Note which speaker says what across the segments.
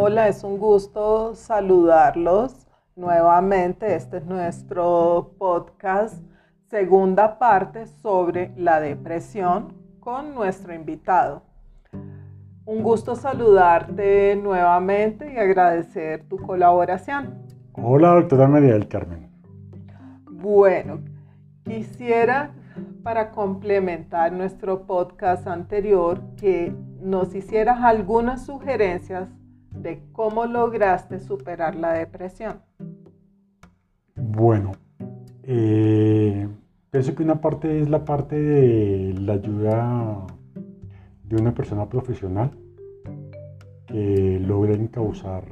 Speaker 1: Hola, es un gusto saludarlos nuevamente. Este es nuestro podcast, segunda parte sobre la depresión con nuestro invitado. Un gusto saludarte nuevamente y agradecer tu colaboración.
Speaker 2: Hola, doctora María del Carmen.
Speaker 1: Bueno, quisiera para complementar nuestro podcast anterior que nos hicieras algunas sugerencias de cómo lograste superar la depresión.
Speaker 2: Bueno, eh, pienso que una parte es la parte de la ayuda de una persona profesional que logra encauzar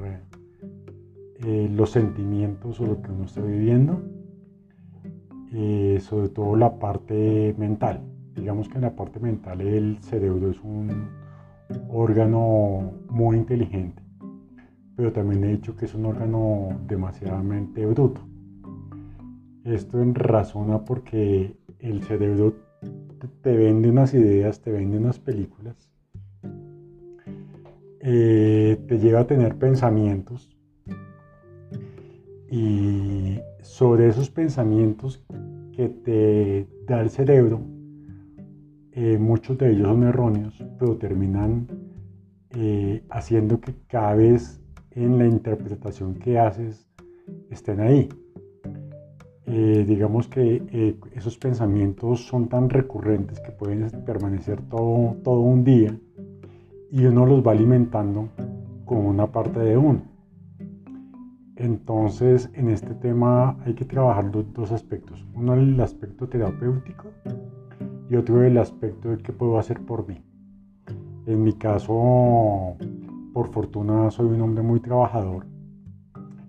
Speaker 2: eh, los sentimientos o lo que uno está viviendo, eh, sobre todo la parte mental. Digamos que en la parte mental el cerebro es un órgano muy inteligente pero también he dicho que es un órgano demasiadamente bruto. Esto en razón porque el cerebro te vende unas ideas, te vende unas películas, eh, te lleva a tener pensamientos y sobre esos pensamientos que te da el cerebro, eh, muchos de ellos son erróneos, pero terminan eh, haciendo que cada vez en la interpretación que haces estén ahí. Eh, digamos que eh, esos pensamientos son tan recurrentes que pueden permanecer todo, todo un día y uno los va alimentando con una parte de uno. Entonces, en este tema hay que trabajar dos aspectos. Uno el aspecto terapéutico y otro el aspecto de qué puedo hacer por mí. En mi caso, por fortuna soy un hombre muy trabajador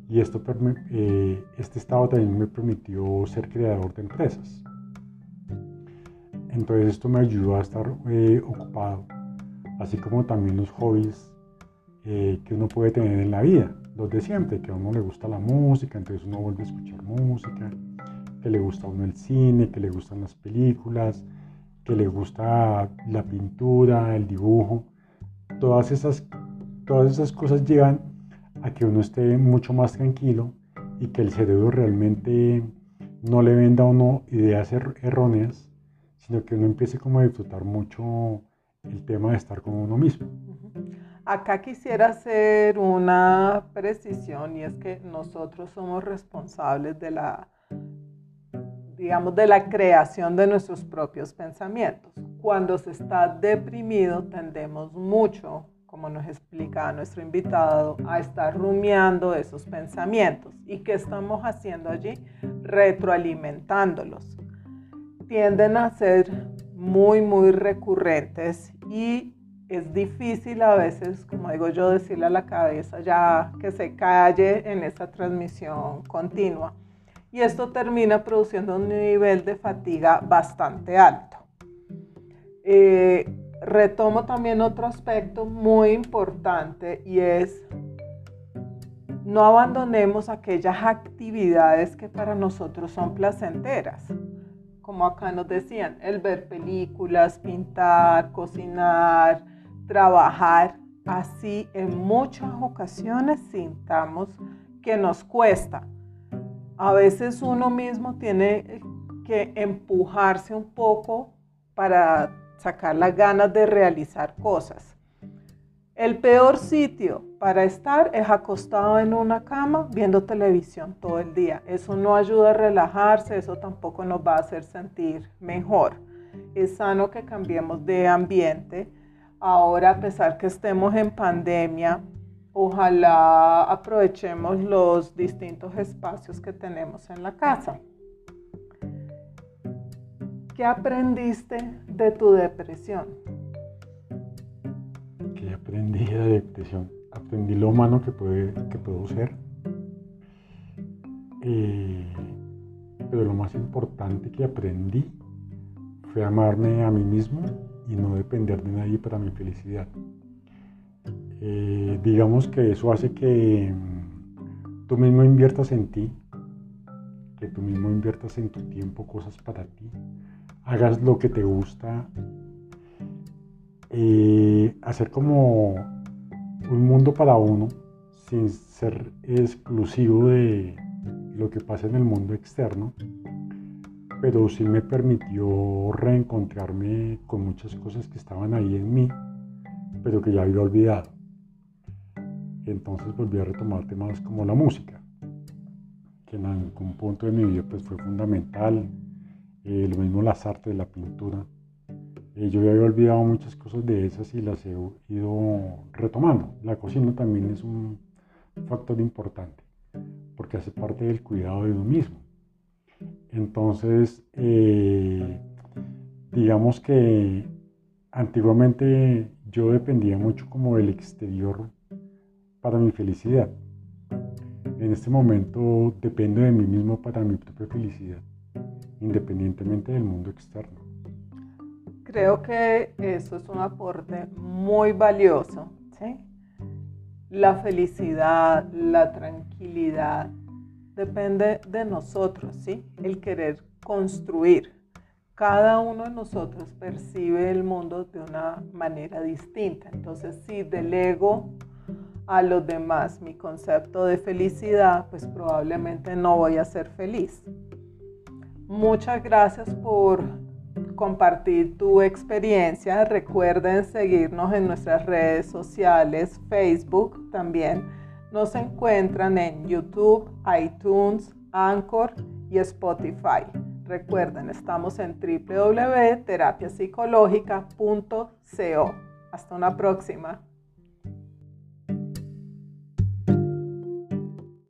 Speaker 2: y esto, eh, este estado también me permitió ser creador de empresas. Entonces esto me ayudó a estar eh, ocupado, así como también los hobbies eh, que uno puede tener en la vida, los de siempre, que a uno le gusta la música, entonces uno vuelve a escuchar música, que le gusta a uno el cine, que le gustan las películas, que le gusta la pintura, el dibujo, todas esas Todas esas cosas llevan a que uno esté mucho más tranquilo y que el cerebro realmente no le venda a uno ideas er-, erróneas, sino que uno empiece como a disfrutar mucho el tema de estar con uno mismo.
Speaker 1: Acá quisiera hacer una precisión y es que nosotros somos responsables de la, digamos, de la creación de nuestros propios pensamientos. Cuando se está deprimido tendemos mucho como nos explica nuestro invitado, a estar rumiando esos pensamientos. ¿Y qué estamos haciendo allí? Retroalimentándolos. Tienden a ser muy, muy recurrentes y es difícil a veces, como digo yo, decirle a la cabeza ya que se calle en esa transmisión continua. Y esto termina produciendo un nivel de fatiga bastante alto. Eh, retomo también otro aspecto muy importante y es no abandonemos aquellas actividades que para nosotros son placenteras. Como acá nos decían, el ver películas, pintar, cocinar, trabajar. Así en muchas ocasiones sintamos que nos cuesta. A veces uno mismo tiene que empujarse un poco para sacar las ganas de realizar cosas. El peor sitio para estar es acostado en una cama viendo televisión todo el día. Eso no ayuda a relajarse, eso tampoco nos va a hacer sentir mejor. Es sano que cambiemos de ambiente. Ahora, a pesar que estemos en pandemia, ojalá aprovechemos los distintos espacios que tenemos en la casa. ¿Qué aprendiste de tu depresión?
Speaker 2: ¿Qué aprendí de la depresión? Aprendí lo humano que, puede, que puedo ser. Eh, pero lo más importante que aprendí fue amarme a mí mismo y no depender de nadie para mi felicidad. Eh, digamos que eso hace que mm, tú mismo inviertas en ti, que tú mismo inviertas en tu tiempo cosas para ti, hagas lo que te gusta, eh, hacer como un mundo para uno, sin ser exclusivo de lo que pasa en el mundo externo, pero sí me permitió reencontrarme con muchas cosas que estaban ahí en mí, pero que ya había olvidado. Entonces volví a retomar temas como la música, que en algún punto de mi vida pues fue fundamental, eh, lo mismo las artes, la pintura. Eh, yo ya había olvidado muchas cosas de esas y las he ido retomando. La cocina también es un factor importante, porque hace parte del cuidado de uno mismo. Entonces, eh, digamos que antiguamente yo dependía mucho como del exterior para mi felicidad. En este momento dependo de mí mismo para mi propia felicidad, independientemente del mundo externo.
Speaker 1: Creo que eso es un aporte muy valioso. ¿sí? La felicidad, la tranquilidad, depende de nosotros, ¿sí? El querer construir. Cada uno de nosotros percibe el mundo de una manera distinta. Entonces, si delego a los demás mi concepto de felicidad, pues probablemente no voy a ser feliz. Muchas gracias por compartir tu experiencia. Recuerden seguirnos en nuestras redes sociales, Facebook también nos encuentran en YouTube, iTunes, Anchor y Spotify. Recuerden, estamos en www.terapiapsicológica.co. Hasta una próxima.